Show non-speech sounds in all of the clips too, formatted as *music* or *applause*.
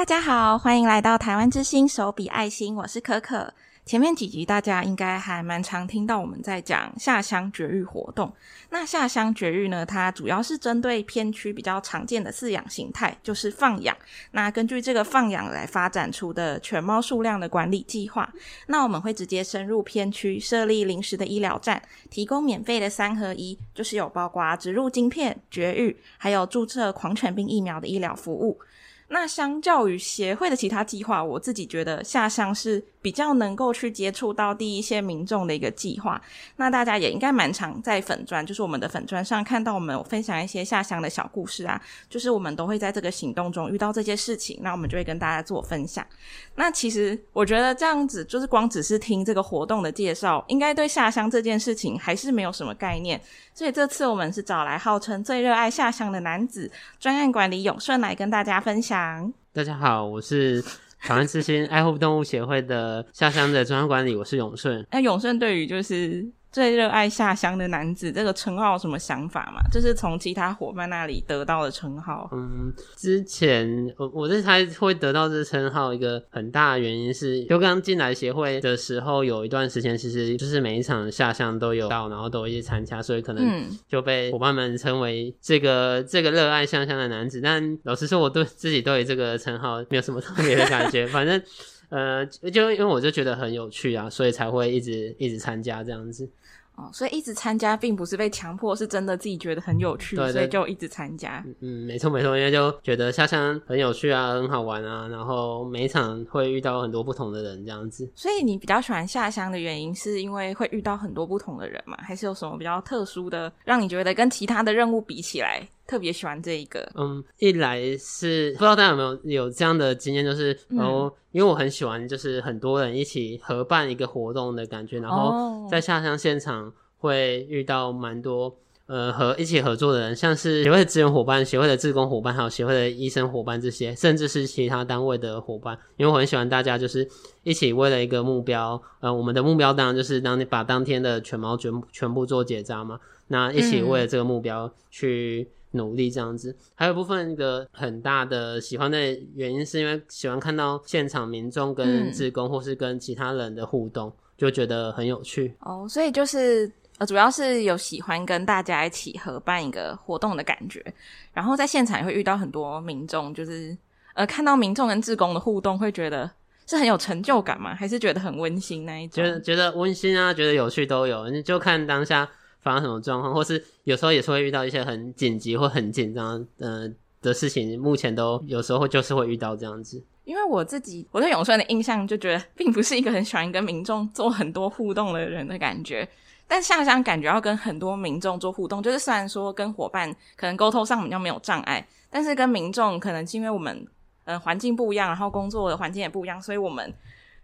大家好，欢迎来到台湾之星手笔爱心，我是可可。前面几集大家应该还蛮常听到我们在讲下乡绝育活动。那下乡绝育呢，它主要是针对偏区比较常见的饲养形态，就是放养。那根据这个放养来发展出的犬猫数量的管理计划，那我们会直接深入偏区，设立临时的医疗站，提供免费的三合一，就是有包括植入晶片、绝育，还有注射狂犬病疫苗的医疗服务。那相较于协会的其他计划，我自己觉得下乡是比较能够去接触到第一线民众的一个计划。那大家也应该蛮常在粉砖，就是我们的粉砖上看到我们分享一些下乡的小故事啊，就是我们都会在这个行动中遇到这些事情，那我们就会跟大家做分享。那其实我觉得这样子，就是光只是听这个活动的介绍，应该对下乡这件事情还是没有什么概念。所以这次我们是找来号称最热爱下乡的男子，专案管理永顺来跟大家分享。大家好，我是台湾之星爱护动物协会的下乡的中央管理，我是永顺。那永顺对于就是。最热爱下乡的男子，这个称号有什么想法吗？就是从其他伙伴那里得到的称号。嗯，之前我我在猜会得到这称号，一个很大的原因是，就刚进来协会的时候，有一段时间其实就是每一场下乡都有到，然后都一起参加，所以可能就被伙伴们称为这个这个热爱下乡的男子。但老实说，我对自己对这个称号没有什么特别的感觉，*laughs* 反正。呃，就因为我就觉得很有趣啊，所以才会一直一直参加这样子。哦，所以一直参加并不是被强迫，是真的自己觉得很有趣，对对，所以就一直参加。嗯，没错没错，因为就觉得下乡很有趣啊，很好玩啊，然后每一场会遇到很多不同的人这样子。所以你比较喜欢下乡的原因，是因为会遇到很多不同的人吗？还是有什么比较特殊的，让你觉得跟其他的任务比起来？特别喜欢这一个，嗯，一来是不知道大家有没有有这样的经验，就是然后、嗯、因为我很喜欢，就是很多人一起合办一个活动的感觉，然后在下乡现场会遇到蛮多呃和一起合作的人，像是协会的资源伙伴、协会的志工伙伴，还有协会的医生伙伴这些，甚至是其他单位的伙伴，因为我很喜欢大家就是一起为了一个目标，呃，我们的目标当然就是当你把当天的全猫全全部做结扎嘛，那一起为了这个目标去。努力这样子，还有部分一个很大的喜欢的原因，是因为喜欢看到现场民众跟志工或是跟其他人的互动，嗯、就觉得很有趣。哦，所以就是呃，主要是有喜欢跟大家一起合办一个活动的感觉，然后在现场也会遇到很多民众，就是呃，看到民众跟志工的互动，会觉得是很有成就感吗？还是觉得很温馨那一种？觉得觉得温馨啊，觉得有趣都有，你就看当下。发生什么状况，或是有时候也是会遇到一些很紧急或很紧张呃的事情，目前都有时候就是会遇到这样子。因为我自己我对永顺的印象就觉得，并不是一个很喜欢跟民众做很多互动的人的感觉，但下乡感觉要跟很多民众做互动，就是虽然说跟伙伴可能沟通上比较没有障碍，但是跟民众可能是因为我们呃环境不一样，然后工作的环境也不一样，所以我们。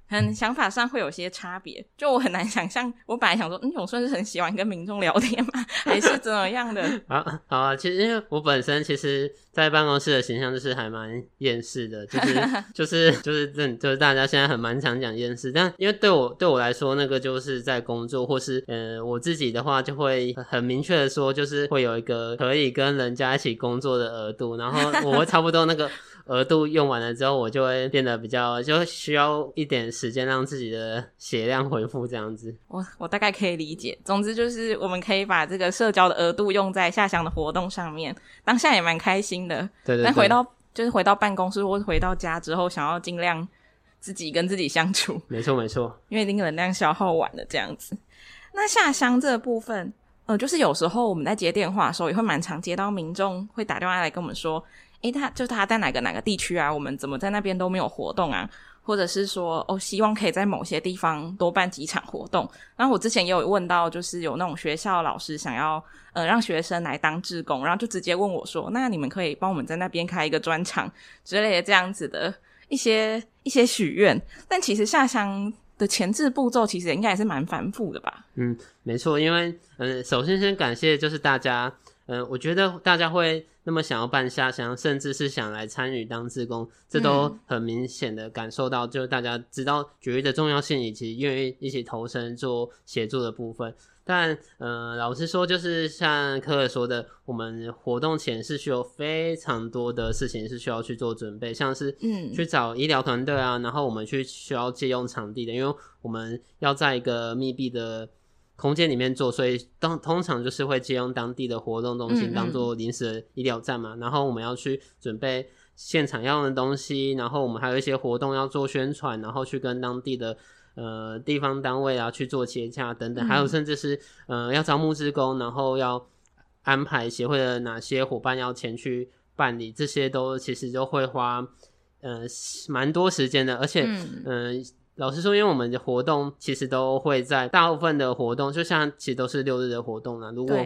很想法上会有些差别，就我很难想象。我本来想说，嗯，永顺是很喜欢跟民众聊天吗？*laughs* 还是怎么样的？*laughs* 啊，好啊。其实因为我本身其实，在办公室的形象就是还蛮厌世的，就是 *laughs* 就是就是这就是大家现在很蛮常讲厌世，但因为对我对我来说，那个就是在工作，或是呃我自己的话，就会很明确的说，就是会有一个可以跟人家一起工作的额度，然后我会差不多那个。额度用完了之后，我就会变得比较，就需要一点时间让自己的血量恢复这样子。我我大概可以理解。总之就是，我们可以把这个社交的额度用在下乡的活动上面，当下也蛮开心的。对对对。但回到就是回到办公室或回到家之后，想要尽量自己跟自己相处。*laughs* 没错没错。因为那个能量消耗完了这样子。那下乡这部分，呃，就是有时候我们在接电话的时候，也会蛮常接到民众会打电话来跟我们说。诶，他就是他在哪个哪个地区啊？我们怎么在那边都没有活动啊？或者是说，哦，希望可以在某些地方多办几场活动。然后我之前也有问到，就是有那种学校老师想要呃让学生来当志工，然后就直接问我说：“那你们可以帮我们在那边开一个专场之类的这样子的一些一些许愿。”但其实下乡的前置步骤其实应该也是蛮繁复的吧？嗯，没错，因为嗯，首先先感谢就是大家。嗯、呃，我觉得大家会那么想要办下乡，甚至是想来参与当志工，这都很明显的感受到，就是大家知道绝育的重要性，以及愿意一起投身做协助的部分。但，嗯，老实说，就是像柯柯说的，我们活动前是需要非常多的事情是需要去做准备，像是嗯，去找医疗团队啊，然后我们去需要借用场地的，因为我们要在一个密闭的空间里面做，所以当通常就是会借用当地的活动中心当做临时的医疗站嘛，嗯嗯，然后我们要去准备现场要用的东西，然后我们还有一些活动要做宣传，然后去跟当地的。呃，地方单位啊，去做接洽等等，还有甚至是呃，要招募志工，然后要安排协会的哪些伙伴要前去办理，这些都其实就会花呃蛮多时间的，而且嗯、呃，老实说，因为我们的活动其实都会在大部分的活动，就像其实都是六日的活动啦，如果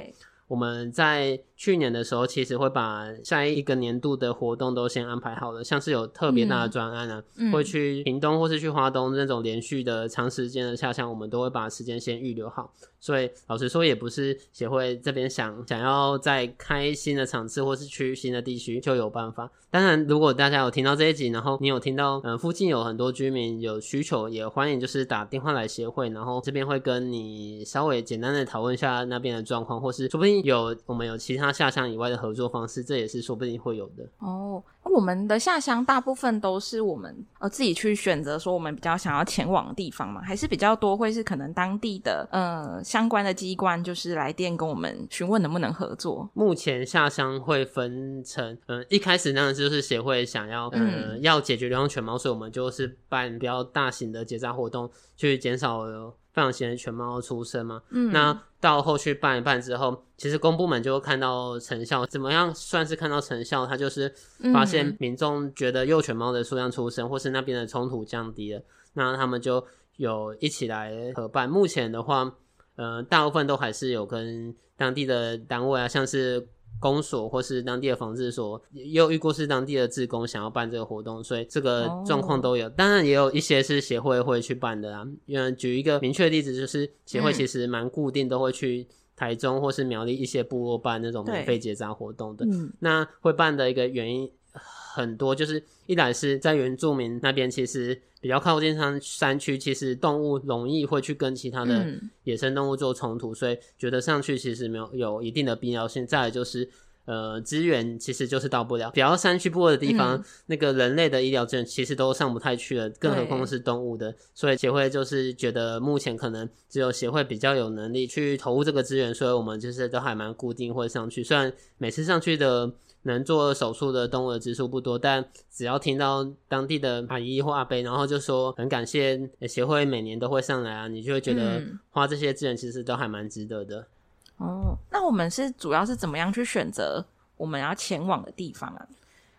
我们在去年的时候，其实会把下一个年度的活动都先安排好了，像是有特别大的专案啊，嗯、会去屏东或是去花东那种连续的长时间的下乡，我们都会把时间先预留好。所以老实说，也不是协会这边想想要再开新的场次或是去新的地区就有办法。当然，如果大家有听到这一集，然后你有听到嗯附近有很多居民有需求，也欢迎就是打电话来协会，然后这边会跟你稍微简单的讨论一下那边的状况，或是说不定有我们有其他下乡以外的合作方式，这也是说不定会有的。哦，我们的下乡大部分都是我们呃自己去选择，说我们比较想要前往的地方嘛，还是比较多会是可能当地的呃。相关的机关就是来电跟我们询问能不能合作。目前下乡会分成，嗯，一开始呢就是协会想要，嗯，要解决流浪犬猫，所以我们就是办比较大型的结扎活动，去减少放养型的犬猫出生嘛。嗯，那到后续办一办之后，其实公部门就会看到成效。怎么样算是看到成效？它就是发现民众觉得幼犬猫的数量出生，或是那边的冲突降低了，那他们就有一起来合办。目前的话。呃，大部分都还是有跟当地的单位啊，像是公所或是当地的防治所，也有遇过是当地的志工想要办这个活动，所以这个状况都有。Oh. 当然也有一些是协会会去办的啊。因为举一个明确的例子，就是协会其实蛮固定，都会去台中或是苗栗一些部落办那种免费结扎活动的。那会办的一个原因。很多就是一来是在原住民那边，其实比较靠近山山区，其实动物容易会去跟其他的野生动物做冲突，嗯，所以觉得上去其实没有有一定的必要性。再来就是呃资源其实就是到不了，比较山区部落的地方，嗯，那个人类的医疗资源其实都上不太去了，更何况是动物的。所以协会就是觉得目前可能只有协会比较有能力去投入这个资源，所以我们就是都还蛮固定会上去，虽然每次上去的。能做手术的动物的只数不多，但只要听到当地的阿姨或阿伯，然后就说很感谢协会每年都会上来啊，你就会觉得花这些资源其实都还蛮值得的。嗯。哦，那我们是主要是怎么样去选择我们要前往的地方啊？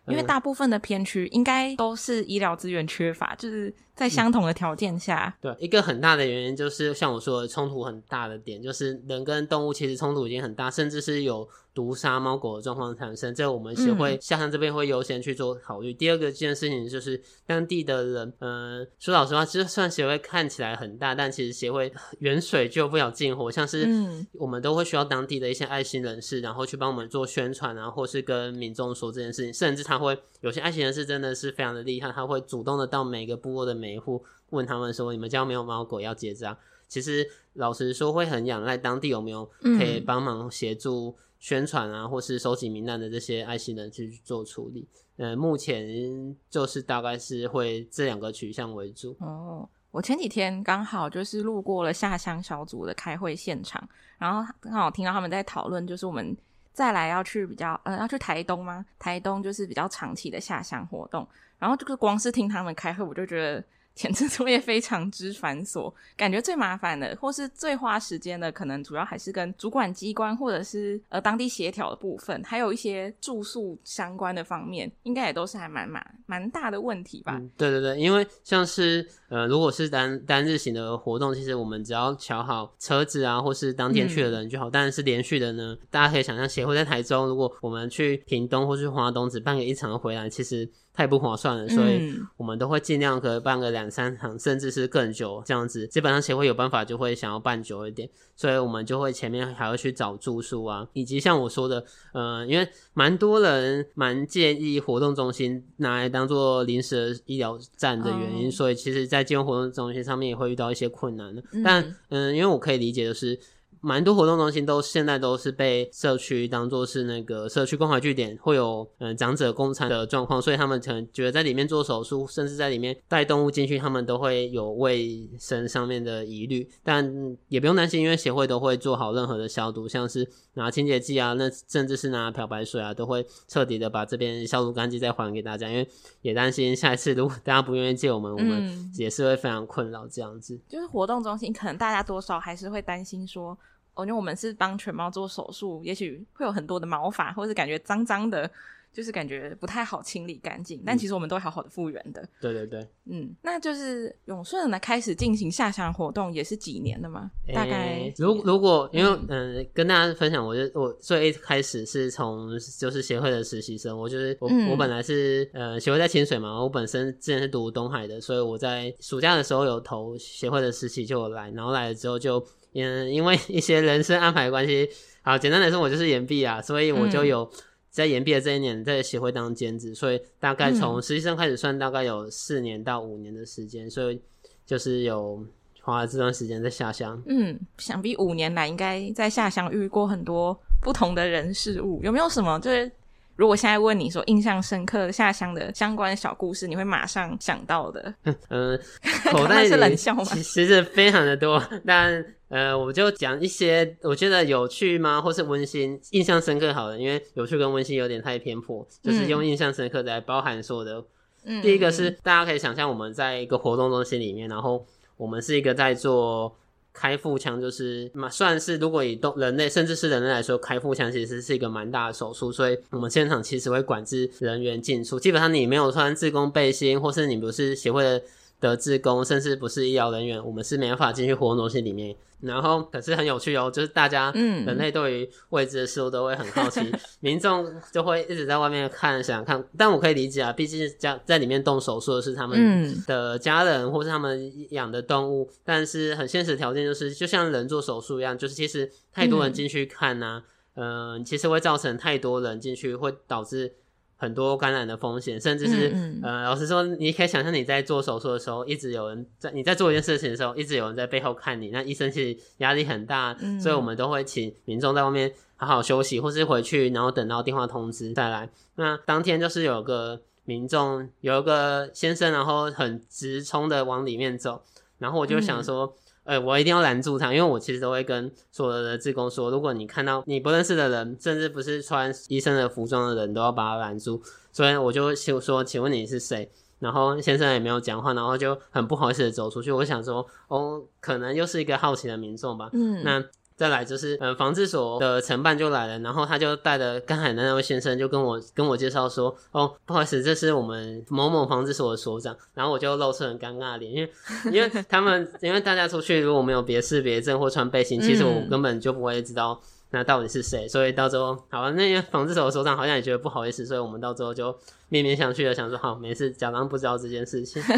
因为大部分的偏区应该都是医疗资源缺乏，就是在相同的条件下。嗯。对，一个很大的原因就是像我说的冲突很大的点，就是人跟动物其实冲突已经很大，甚至是有。毒杀猫狗的状况产生，这我们协会下山这边会优先去做考虑。嗯。第二个件事情就是当地的人，嗯，说老实话，就算协会看起来很大，但其实协会远水救不了近火。像是我们都会需要当地的一些爱心人士，然后去帮我们做宣传啊，或是跟民众说这件事情。甚至他会有些爱心人士真的是非常的厉害，他会主动的到每个部落的每一户问他们说：“你们家没有猫狗要结扎？”其实老实说，会很仰赖当地有没有可以帮忙协助。宣传啊，或是收集名单的这些爱心人去做处理。呃，目前就是大概是会这两个取向为主。哦，我前几天刚好就是路过了下乡小组的开会现场，然后刚好听到他们在讨论，就是我们再来要去比较呃要去台东吗？台东就是比较长期的下乡活动，然后这个光是听他们开会，我就觉得。前置作业非常之繁琐，感觉最麻烦的，或是最花时间的，可能主要还是跟主管机关或者是呃当地协调的部分，还有一些住宿相关的方面，应该也都是还蛮蛮蛮大的问题吧。嗯，对对对，因为像是呃如果是单单日型的活动，其实我们只要瞧好车子啊，或是当天去的人就好。但、嗯、是连续的呢，大家可以想象，协会在台中，如果我们去屏东或是花东只办个一场回来，其实太不划算了，所以我们都会尽量可以办个两。三场，甚至是更久这样子。基本上协会有办法就会想要办久一点，所以我们就会前面还要去找住宿啊，以及像我说的，呃，因为蛮多人蛮介意活动中心拿来当做临时的医疗站的原因，嗯、所以其实在金融活动中心上面也会遇到一些困难的。嗯、但嗯、呃，因为我可以理解的是。蛮多活动中心都现在都是被社区当做是那个社区关怀据点，会有嗯、呃、长者共餐的状况，所以他们可能觉得在里面做手术，甚至在里面带动物进去，他们都会有卫生上面的疑虑。但也不用担心，因为协会都会做好任何的消毒，像是拿清洁剂啊，那甚至是拿漂白水啊，都会彻底的把这边消毒干净再还给大家。因为也担心下一次如果大家不愿意借我们，我们也是会非常困扰这样子。就是活动中心可能大家多少还是会担心说。哦，因为我们是帮犬猫做手术，也许会有很多的毛发，或是感觉脏脏的，就是感觉不太好清理干净。但其实我们都会好好的复原的。对对对，嗯，那就是永顺呢开始进行下乡活动也是几年了嘛？大概、欸、如如果因为嗯、呃，跟大家分享，我就我最一开始是从就是协会的实习生，我就是我、嗯、我本来是呃协会在清水嘛，我本身之前是读东海的，所以我在暑假的时候有投协会的实习就有来，然后来了之后就。嗯，因为一些人生安排的关系，好，简单来说，我就是延毕啊，所以我就有在延毕的这一年在协会当兼职，所以大概从实习生开始算，大概有四年到五年的时间，所以就是有花了这段时间在下乡。嗯，想必五年来应该在下乡遇过很多不同的人事物，有没有什么就是如果现在问你说印象深刻的下乡的相关小故事，你会马上想到的？嗯 *laughs* *laughs* 口袋里是冷笑吗？其实非常的多，但。呃，我就讲一些我觉得有趣吗，或是温馨、印象深刻好的，因为有趣跟温馨有点太偏颇，就是用印象深刻来包含所有的。嗯，第一个是大家可以想象我们在一个活动中心里面，然后我们是一个在做开腹腔，就是嘛，算是如果以动人类甚至是人类来说，开腹腔其实是一个蛮大的手术，所以我们现场其实会管制人员进出，基本上你没有穿自工背心，或是你不是协会的。的职工，甚至不是医疗人员，我们是没办法进去活动中心里面。然后，可是很有趣哦，就是大家，嗯，人类对于未知的事物都会很好奇，嗯、*laughs* 民众就会一直在外面看，想看。但我可以理解啊，毕竟家在里面动手术的是他们的家人，或是他们养的动物。但是很现实条件就是，就像人做手术一样，就是其实太多人进去看呐、啊，嗯、呃，其实会造成太多人进去，会导致。很多感染的风险，甚至是嗯嗯呃，老实说，你可以想象你在做手术的时候，一直有人在你在做一件事情的时候，一直有人在背后看你，那医生其实压力很大，嗯、所以我们都会请民众在外面好好休息，或是回去，然后等到电话通知再来。那当天就是有个民众，有一个先生，然后很直冲的往里面走，然后我就想说。嗯呃，我一定要拦住他，因为我其实都会跟所有的志工说，如果你看到你不认识的人，甚至不是穿医生的服装的人，都要把他拦住。所以我就就说，请问你是谁？然后先生也没有讲话，然后就很不好意思的走出去。我想说，哦，可能又是一个好奇的民众吧。嗯，那。再来就是，呃，防治所的承办就来了，然后他就带着刚才的那位先生就跟我跟我介绍说，哦，不好意思，这是我们某某防治所的所长，然后我就露出很尴尬的脸，因为因为他们因为大家出去如果没有别识别证或穿背心，其实我根本就不会知道那到底是谁，所以到时候好，那些防治所的所长好像也觉得不好意思，所以我们到时候就面面相觑的想说，好，没事，假装不知道这件事情。*laughs*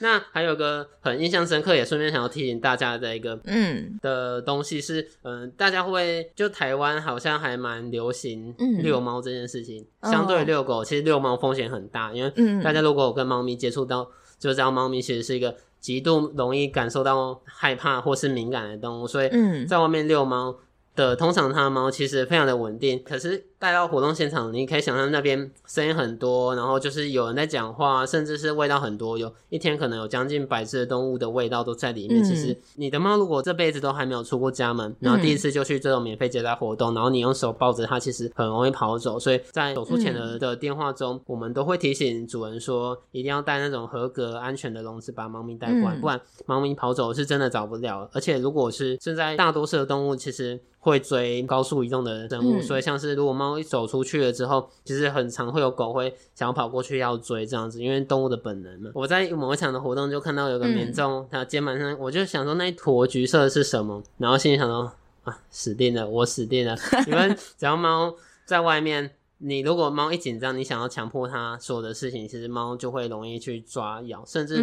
那还有个很印象深刻，也顺便想要提醒大家的一个嗯。的东西是，嗯、呃，大家会就台湾好像还蛮流行遛猫这件事情，嗯、相对遛狗，其实遛猫风险很大，因为大家如果有跟猫咪接触到，就知道猫咪其实是一个极度容易感受到害怕或是敏感的动物，所以在外面遛猫的通常它的猫其实非常的稳定，可是。带到活动现场，你可以想象那边声音很多，然后就是有人在讲话，甚至是味道很多，有一天可能有将近百只的动物的味道都在里面。嗯、其实你的猫如果这辈子都还没有出过家门，然后第一次就去这种免费接待活动，嗯、然后你用手抱着它，其实很容易跑走。所以在走出前的的电话中，嗯、我们都会提醒主人说，一定要带那种合格安全的笼子把猫咪带过来，嗯、不然猫咪跑走是真的找不了。而且如果是现在大多数的动物其实会追高速移动的生物，嗯、所以像是如果猫。猫一走出去了之后，其实很常会有狗会想要跑过去要追这样子，因为动物的本能嘛。我在某一场的活动就看到有个民众，他肩膀上，我就想说那一坨橘色的是什么，然后心里想说啊，死定了，我死定了，你们只要猫在外面你如果猫一紧张，你想要强迫它所有的事情，其实猫就会容易去抓咬，甚至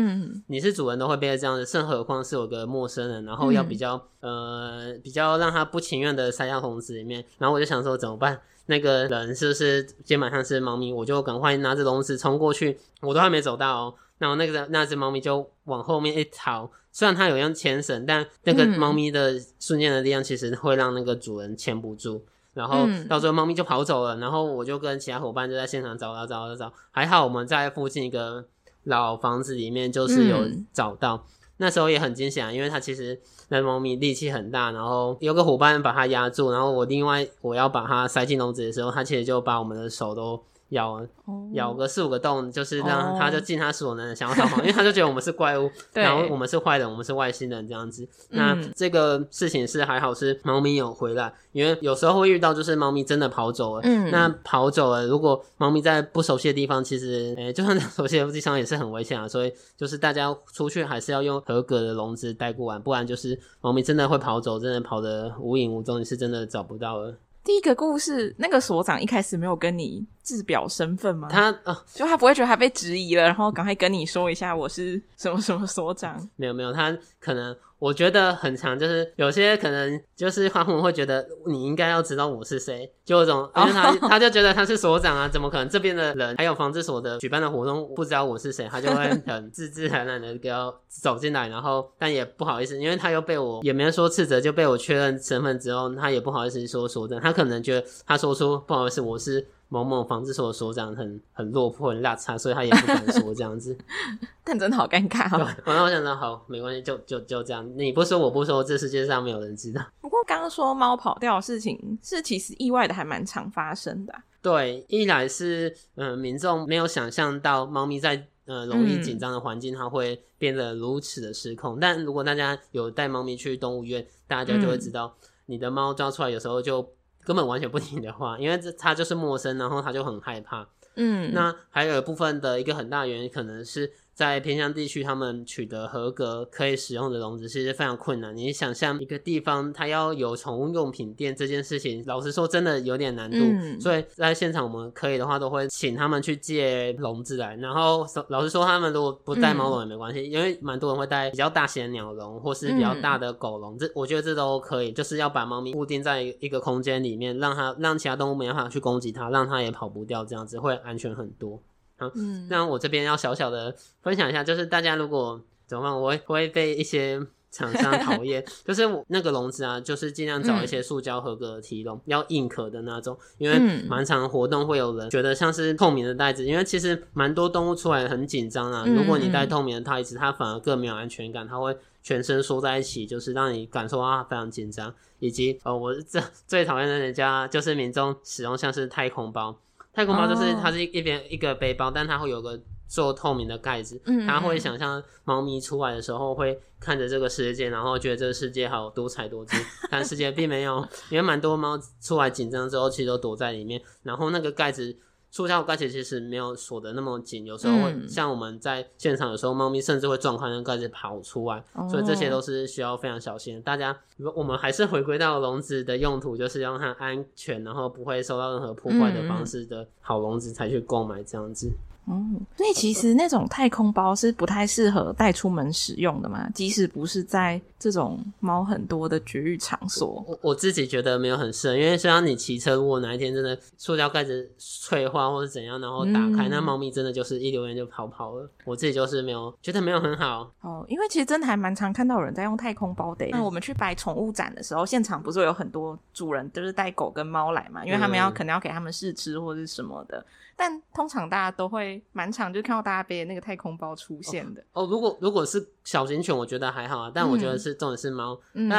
你是主人都会变得这样子，更何况是有个陌生人，然后要比较、嗯、呃比较让它不情愿的塞到笼子里面，然后我就想说怎么办？那个人是不是肩膀上是猫咪？我就赶快拿着笼子冲过去，我都还没走到、喔，然后那个那只猫咪就往后面一逃，虽然它有用牵绳，但那个猫咪的瞬间的力量其实会让那个主人牵不住。然后到最后猫咪就跑走了，然后我就跟其他伙伴就在现场找找找找找，还好我们在附近一个老房子里面就是有找到。嗯、那时候也很惊险，因为它其实那猫咪力气很大，然后有个伙伴把它压住，然后我另外我要把它塞进笼子的时候，它其实就把我们的手都。咬咬个四五个洞，就是让他就尽他所能的想要逃跑，因为他就觉得我们是怪物，*laughs* 然后我们是坏人，我们是外星人这样子。那这个事情是还好是猫咪有回来，因为有时候会遇到就是猫咪真的跑走了。嗯，那跑走了，如果猫咪在不熟悉的地方，其实诶就算在熟悉的地方也是很危险啊。所以就是大家出去还是要用合格的笼子带过完，不然就是猫咪真的会跑走，真的跑得无影无踪，你是真的找不到了。第一个故事，那个所长一开始没有跟你自表身份吗？他啊，就他不会觉得他被质疑了，然后赶快跟你说一下我是什么什么所长。没有没有，他可能。我觉得很强，就是有些可能就是花红会觉得你应该要知道我是谁，就有种，因为他他就觉得他是所长啊，怎么可能这边的人还有防治所的举办的活动不知道我是谁，他就会 *laughs* 很自自然然的要走进来，然后但也不好意思，因为他又被我也没说斥责，就被我确认身份之后，他也不好意思说所长，他可能觉得他说出不好意思，我是。某某防治所的所长很很落魄很邋遢，所以他也不敢说这样子。*laughs* 但真的好尴尬哦。对，反正我想说好，没关系，就就就这样。你不说我不说，这世界上没有人知道。*laughs* 不过刚刚说猫跑掉的事情，是其实意外的还蛮常发生的啊。对，一来是嗯、呃，民众没有想象到猫咪在呃容易紧张的环境，它会变得如此的失控。嗯、但如果大家有带猫咪去动物园，大家就会知道，你的猫抓出来有时候就。根本完全不听你的话，*laughs* 因为这他就是陌生，然后他就很害怕。嗯，那还有一部分的一个很大原因可能是。在偏乡地区，他们取得合格可以使用的笼子，其实非常困难。你想象一个地方，它要有宠物用品店这件事情，老实说，真的有点难度。嗯、所以在现场，我们可以的话，都会请他们去借笼子来。然后老实说，他们如果不带猫笼也没关系，嗯、因为蛮多人会带比较大型的鸟笼，或是比较大的狗笼。这我觉得这都可以，就是要把猫咪固定在一个空间里面，让它让其他动物没办法去攻击它，让它也跑不掉，这样子会安全很多。好，嗯，那我这边要小小的分享一下，就是大家如果怎么办，我会会被一些厂商 *laughs* 讨厌，就是我那个笼子啊，就是尽量找一些塑胶合格的提笼，嗯、要硬壳的那种，因为蛮常活动会有人觉得像是透明的袋子，因为其实蛮多动物出来很紧张啊，如果你带透明的袋子，它反而更没有安全感，它会全身缩在一起，就是让你感受到非常紧张，以及呃，我这最讨厌的人家就是民众使用像是太空包。太空包就是它是一边一个背包，但它会有个做透明的盖子，它会想象猫咪出来的时候会看着这个世界，然后觉得这个世界好多彩多姿，但世界并没有，因为蛮多猫出来紧张之后，其实都躲在里面，然后那个盖子。塑胶盖子其实没有锁的那么紧，有时候会像我们在现场，有时候猫咪甚至会撞开那个盖子跑出来，嗯、所以这些都是需要非常小心。大家，我们还是回归到笼子的用途，就是让它安全，然后不会受到任何破坏的方式的好笼子才去购买这样子。嗯，所以其实那种太空包是不太适合带出门使用的嘛，即使不是在这种猫很多的绝育场所。我我自己觉得没有很适合，因为像你骑车，如果哪一天真的塑料盖子脆化或者怎样，然后打开，嗯、那猫咪真的就是一溜烟就跑跑了。我自己就是没有觉得没有很好哦，因为其实真的还蛮常看到有人在用太空包的。那我们去摆宠物展的时候，现场不是有很多主人都是带狗跟猫来嘛，因为他们要、嗯、可能要给他们试吃或者是什么的。但通常大家都会蛮常就看到大家背的那个太空包出现的哦。哦，如果如果是小型犬，我觉得还好啊。但我觉得是重点是猫。嗯，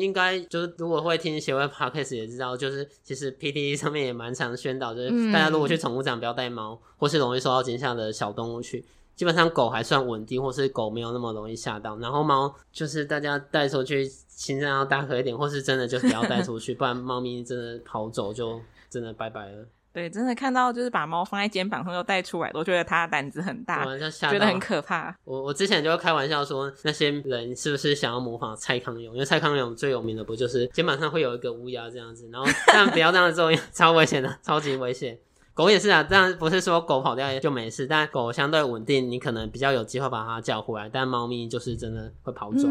应该就是如果会听协会 Podcast 也知道，就是其实 PTT 上面也蛮常宣导，就是大家如果去宠物展不要带猫，或是容易受到惊吓的小动物去。基本上狗还算稳定，或是狗没有那么容易吓到。然后猫就是大家带出去，心脏要大颗一点，或是真的就不要带出去，不然猫咪真的跑走就真的拜拜了。对，真的看到就是把猫放在肩膀上又带出来，我觉得它胆子很大，觉得很可怕。我我之前就会开玩笑说，那些人是不是想要模仿蔡康永？因为蔡康永最有名的不就是肩膀上会有一个乌鸦这样子，然后但不要这样做，超危险的，超级危险。狗也是啊，这样不是说狗跑掉就没事，但狗相对稳定，你可能比较有机会把它叫回来。但猫咪就是真的会跑走。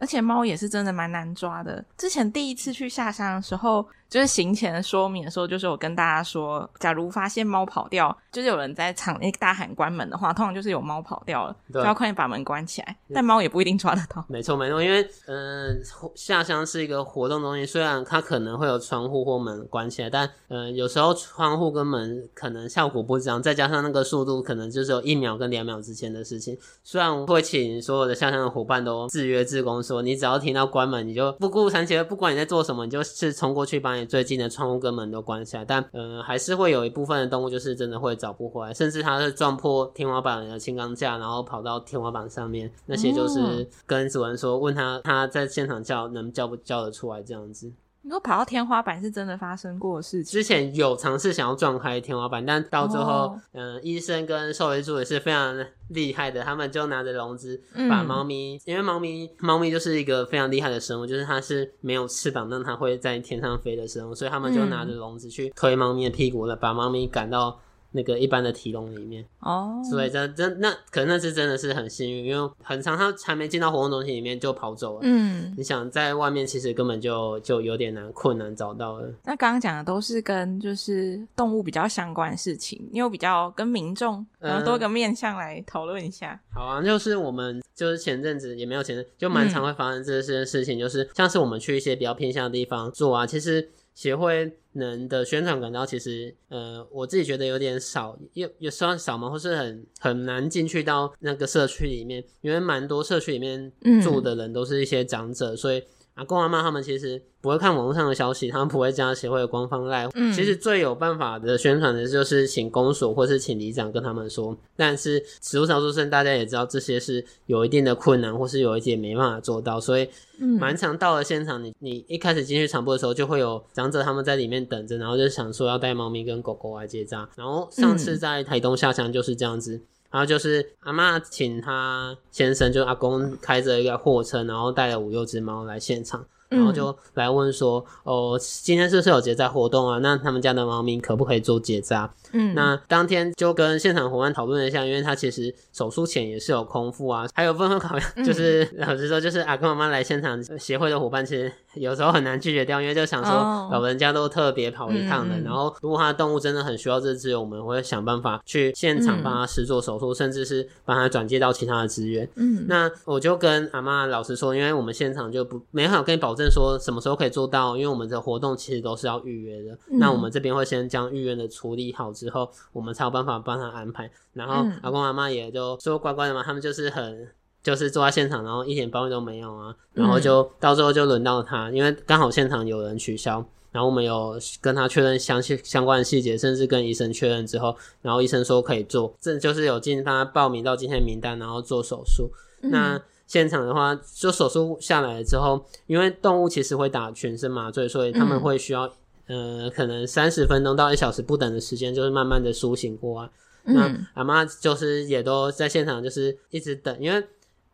而且猫也是真的蛮难抓的。之前第一次去下乡的时候。就是行前的说明的时候，就是我跟大家说，假如发现猫跑掉，就是有人在场内大喊关门的话，通常就是有猫跑掉了，就要快点把门关起来。但猫也不一定抓得到。*laughs* 没错，没错，因为嗯、呃，下乡是一个活动东西，虽然它可能会有窗户或门关起来，但嗯、呃，有时候窗户跟门可能效果不一样，再加上那个速度，可能就是有一秒跟两秒之间的事情。虽然我会请所有的下乡的伙伴都自约自恭说，你只要听到关门，你就不顾残疾，不管你在做什么，你就是冲过去把你。最近的窗户跟门都关起来，但呃，还是会有一部分的动物就是真的会找不回来，甚至它是撞破天花板的轻钢架，然后跑到天花板上面，那些就是跟主人说，问他他在现场叫能叫不叫得出来这样子。你说跑到天花板是真的发生过的事情？之前有尝试想要撞开天花板，但到最后，嗯、哦呃，医生跟兽医助也是非常厉害的，他们就拿着笼子把猫咪，嗯、因为猫咪猫咪就是一个非常厉害的生物，就是它是没有翅膀，但它会在天上飞的生物，所以他们就拿着笼子去推猫咪的屁股了，把猫咪赶到。那个一般的提笼里面哦，所以这这那可能那次真的是很幸运，因为很常它还没进到活动中心里面就跑走了。嗯，你想在外面其实根本就就有点难困难找到了。那刚刚讲的都是跟就是动物比较相关的事情，你有比较跟民众然后多个面向来讨论一下。嗯。好啊，就是我们就是前阵子也没有前阵就蛮常会发生这些事情，就是像是我们去一些比较偏向的地方做啊，其实。协会能的宣传管道，其实呃，我自己觉得有点少，也也算少吗？或是很很难进去到那个社区里面，因为蛮多社区里面住的人都是一些长者，嗯、所以。阿公阿妈他们其实不会看网络上的消息，他们不会加协会的官方 LINE。嗯，其实最有办法的宣传的就是请公所或是请里长跟他们说。但是实务上出生，大家也知道这些是有一定的困难，或是有一点没办法做到。所以，蛮常到了现场，你你一开始进去场部的时候，就会有长者他们在里面等着，然后就想说要带猫咪跟狗狗来结扎。然后上次在台东下乡就是这样子。然后就是阿嬷请他先生，就阿公开着一个货车，然后带了五六只猫来现场。然后就来问说，哦，今天是不是有结扎活动啊？那他们家的猫咪可不可以做结扎？嗯，那当天就跟现场伙伴讨论了一下，因为他其实手术前也是有空腹啊，还有部分考量，就是、嗯、老实说，就是阿公阿妈来现场协会的伙伴，其实有时候很难拒绝掉，因为就想说老人家都特别跑一趟的，哦、然后如果他的动物真的很需要这只，我们会想办法去现场帮他施做手术，嗯、甚至是帮他转接到其他的资源。嗯，那我就跟阿妈老实说，因为我们现场就不没法跟你保证。说什么时候可以做到？因为我们的活动其实都是要预约的。嗯、那我们这边会先将预约的处理好之后，我们才有办法帮他安排。然后阿公阿妈也就说乖乖的嘛，他们就是很就是坐在现场，然后一点抱怨都没有啊。然后就到最后就轮到他，因为刚好现场有人取消，然后我们有跟他确认详细相关的细节，甚至跟医生确认之后，然后医生说可以做，这就是有进他报名到今天名单，然后做手术。嗯、那现场的话，就手术下来了之后，因为动物其实会打全身麻醉，所以他们会需要，嗯、呃，可能三十分钟到一小时不等的时间，就是慢慢的苏醒过来。嗯、那阿妈就是也都在现场，就是一直等，因为，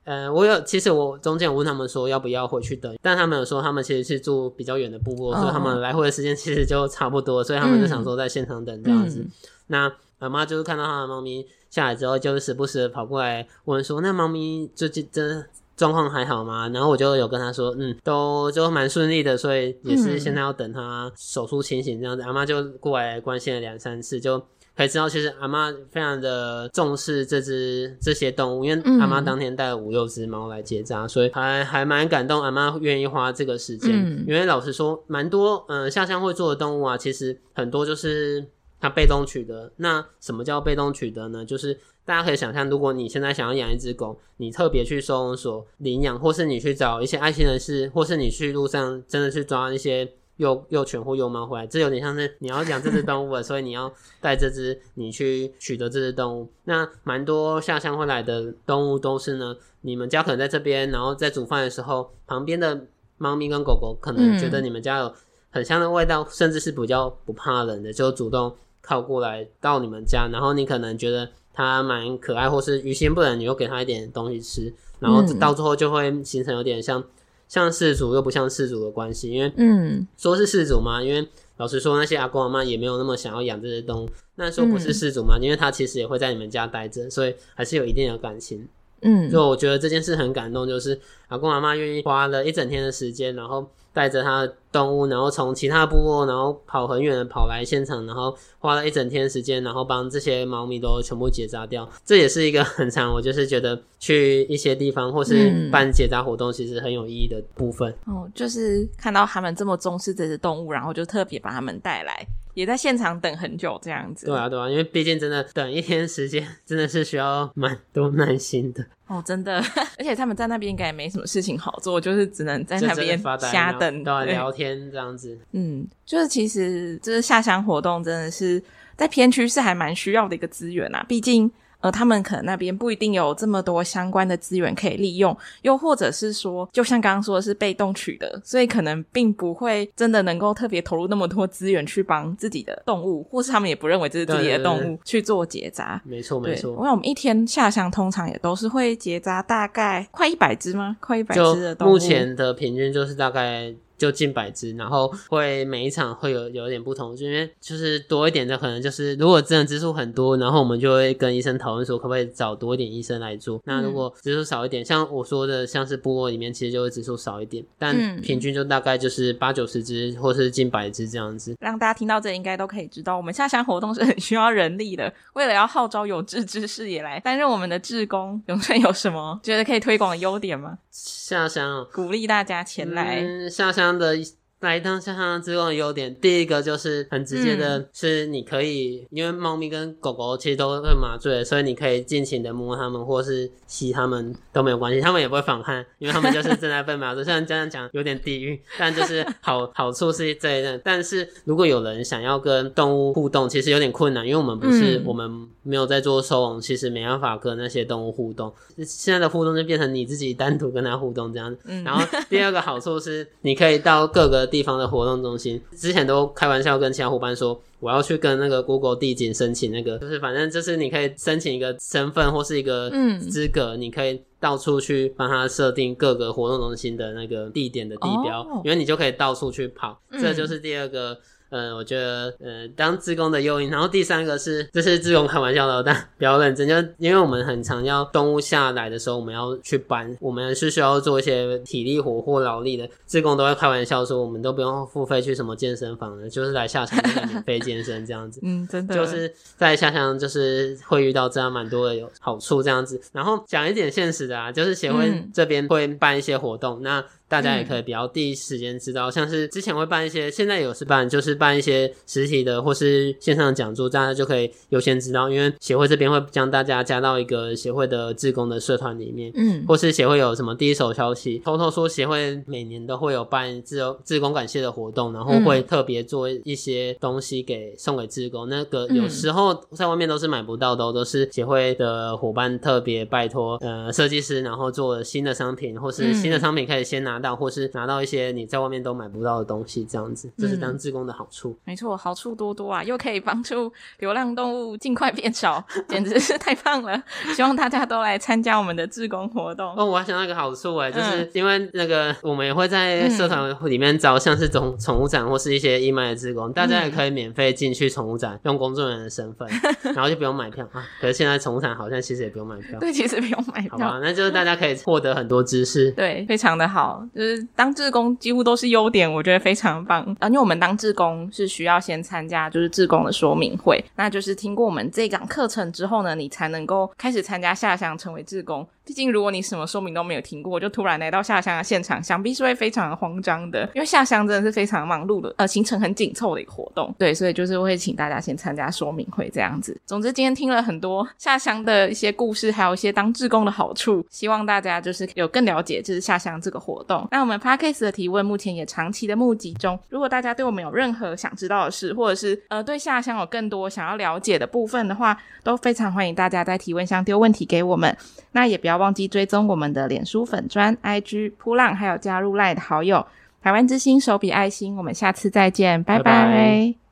呃，我有其实我中间有问他们说要不要回去等，但他们有说他们其实是住比较远的部落，哦、所以他们来回的时间其实就差不多，所以他们就想说在现场等这样子。嗯、那阿妈就是看到他的猫咪。下来之后，就是时不时的跑过来问说：“那猫咪最近这状况还好吗？”然后我就有跟他说：“嗯，都就蛮顺利的，所以也是现在要等他手术清醒这样子。嗯”阿妈就过来关心了两三次，就可以知道其实阿妈非常的重视这只这些动物，因为阿妈当天带了五六只猫来结扎，所以还还蛮感动。阿妈愿意花这个时间，嗯、因为老实说，蛮多嗯、呃、下乡会做的动物啊，其实很多就是。它被动取得，那什么叫被动取得呢？就是大家可以想象，如果你现在想要养一只狗，你特别去收容所领养，或是你去找一些爱心人士，或是你去路上真的去抓一些幼幼犬或幼猫回来，这有点像是你要养这只动物了，*laughs* 所以你要带这只你去取得这只动物。那蛮多下乡会来的动物都是呢，你们家可能在这边，然后在煮饭的时候，旁边的猫咪跟狗狗可能觉得你们家有很香的味道，嗯、甚至是比较不怕冷的，就主动。靠过来到你们家，然后你可能觉得它蛮可爱，或是于心不忍，你又给它一点东西吃，然后到最后就会形成有点像像饲主又不像饲主的关系，因为嗯，说是饲主嘛，因为老实说，那些阿公阿妈也没有那么想要养这些动物。那说不是饲主嘛，嗯、因为他其实也会在你们家待着，所以还是有一定的感情。嗯，所以我觉得这件事很感动，就是阿公阿妈愿意花了一整天的时间，然后带着他的动物，然后从其他部落，然后跑很远的跑来现场，然后花了一整天时间，然后帮这些猫咪都全部结扎掉。这也是一个很长，我就是觉得去一些地方或是办结扎活动，其实很有意义的部分。嗯、哦，就是看到他们这么重视这只动物，然后就特别把他们带来。也在现场等很久，这样子。对啊，对啊，因为毕竟真的等一天时间，真的是需要蛮多耐心的。哦，真的，*laughs* 而且他们在那边应该也没什么事情好做，就是只能在那边瞎等，对，聊天这样子。嗯，就是其实就是下乡活动，真的是在偏区是还蛮需要的一个资源啊，毕竟。呃，他们可能那边不一定有这么多相关的资源可以利用，又或者是说，就像刚刚说的是被动取得，所以可能并不会真的能够特别投入那么多资源去帮自己的动物，或是他们也不认为这是自己的动物去做结扎。没错，没错。因为我们一天下乡通常也都是会结扎大概快一百只吗？快一百只的动物。目前的平均就是大概。就近百只，然后会每一场会有有一点不同，就因为就是多一点的可能就是如果真的只数很多，然后我们就会跟医生讨论说可不可以找多一点医生来做。那如果只数少一点，像我说的，像是部落里面其实就会只数少一点，但平均就大概就是八九十只或是近百只这样子。让大家听到这应该都可以知道，我们下乡活动是很需要人力的。为了要号召有志之士也来担任我们的志工，永春有什么觉得可以推广的优点吗？下乡鼓励大家前来，嗯、下乡。的来当下乡志工的优点，第一个就是很直接的，是你可以，嗯、因为猫咪跟狗狗其实都会麻醉，所以你可以尽情的摸它们，或是吸它们都没有关系，它们也不会反抗，因为它们就是正在被 *laughs* 麻醉。虽然这样讲有点地狱，但 *laughs* 就是好好处是这一点。但是如果有人想要跟动物互动，其实有点困难，因为我们不是、嗯、我们没有在做收容，其实没办法跟那些动物互动。现在的互动就变成你自己单独跟它互动这样然后第二个好处是，你可以到各个。地方的活动中心，之前都开玩笑跟其他伙伴说，我要去跟那个 Google 地景申请那个，就是反正就是你可以申请一个身份或是一个资格，嗯、你可以到处去帮他设定各个活动中心的那个地点的地标，哦、因为你就可以到处去跑，嗯、这就是第二个。嗯，我觉得，呃，当志工的诱因，然后第三个是，这是志工开玩笑的，但不要认真，就因为我们很常要动物下来的时候，我们要去搬，我们是需要做一些体力活或劳力的，志工都会开玩笑说，我们都不用付费去什么健身房的，就是来下乡免费健身这样子。*laughs* 嗯，真的，就是在下乡就是会遇到这样蛮多的有好处这样子。然后讲一点现实的啊，就是协会这边会办一些活动，嗯、那。大家也可以比较第一时间知道，嗯、像是之前会办一些，现在有是办，就是办一些实体的或是线上讲座，大家就可以优先知道，因为协会这边会将大家加到一个协会的志工的社团里面，嗯，或是协会有什么第一手消息，偷偷说协会每年都会有办志志工感谢的活动，然后会特别做一些东西给送给志工，那个有时候在外面都是买不到的，都是协会的伙伴特别拜托呃设计师，然后做新的商品，或是新的商品可以先拿。拿到或是拿到一些你在外面都买不到的东西，这样子，这是当志工的好处。嗯、没错，好处多多啊，又可以帮助流浪动物尽快变少，简直是太棒了！希望大家都来参加我们的志工活动。哦，我还想到一个好处哎，就是因为那个我们也会在社团里面找像是宠宠物展或是一些义卖的志工，大家也可以免费进去宠物展，用工作人员的身份，然后就不用买票啊。可是现在宠物展好像其实也不用买票，对，其实不用买票。好吧，那就是大家可以获得很多知识，对，非常的好。就是当志工几乎都是优点，我觉得非常棒。啊，因为我们当志工是需要先参加就是志工的说明会，那就是听过我们这讲课程之后呢，你才能够开始参加下乡成为志工。毕竟，如果你什么说明都没有听过，就突然来到下乡的现场，想必是会非常慌张的。因为下乡真的是非常忙碌的，呃，行程很紧凑的一个活动。对，所以就是会请大家先参加说明会这样子。总之，今天听了很多下乡的一些故事，还有一些当志工的好处，希望大家就是有更了解就是下乡这个活动。那我们 Podcast 的提问目前也长期的募集中，如果大家对我们有任何想知道的事，或者是呃对下乡有更多想要了解的部分的话，都非常欢迎大家在提问箱丢问题给我们。那也不要忘记追踪我们的脸书粉砖、IG 扑浪，还有加入 LINE 的好友。台湾之星手笔爱心，我们下次再见，拜拜。